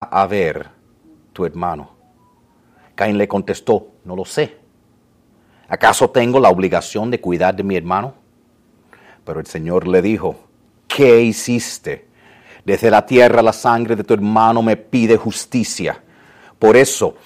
a ver tu hermano? Caín le contestó, no lo sé. ¿Acaso tengo la obligación de cuidar de mi hermano? Pero el Señor le dijo, ¿qué hiciste? Desde la tierra la sangre de tu hermano me pide justicia. Por eso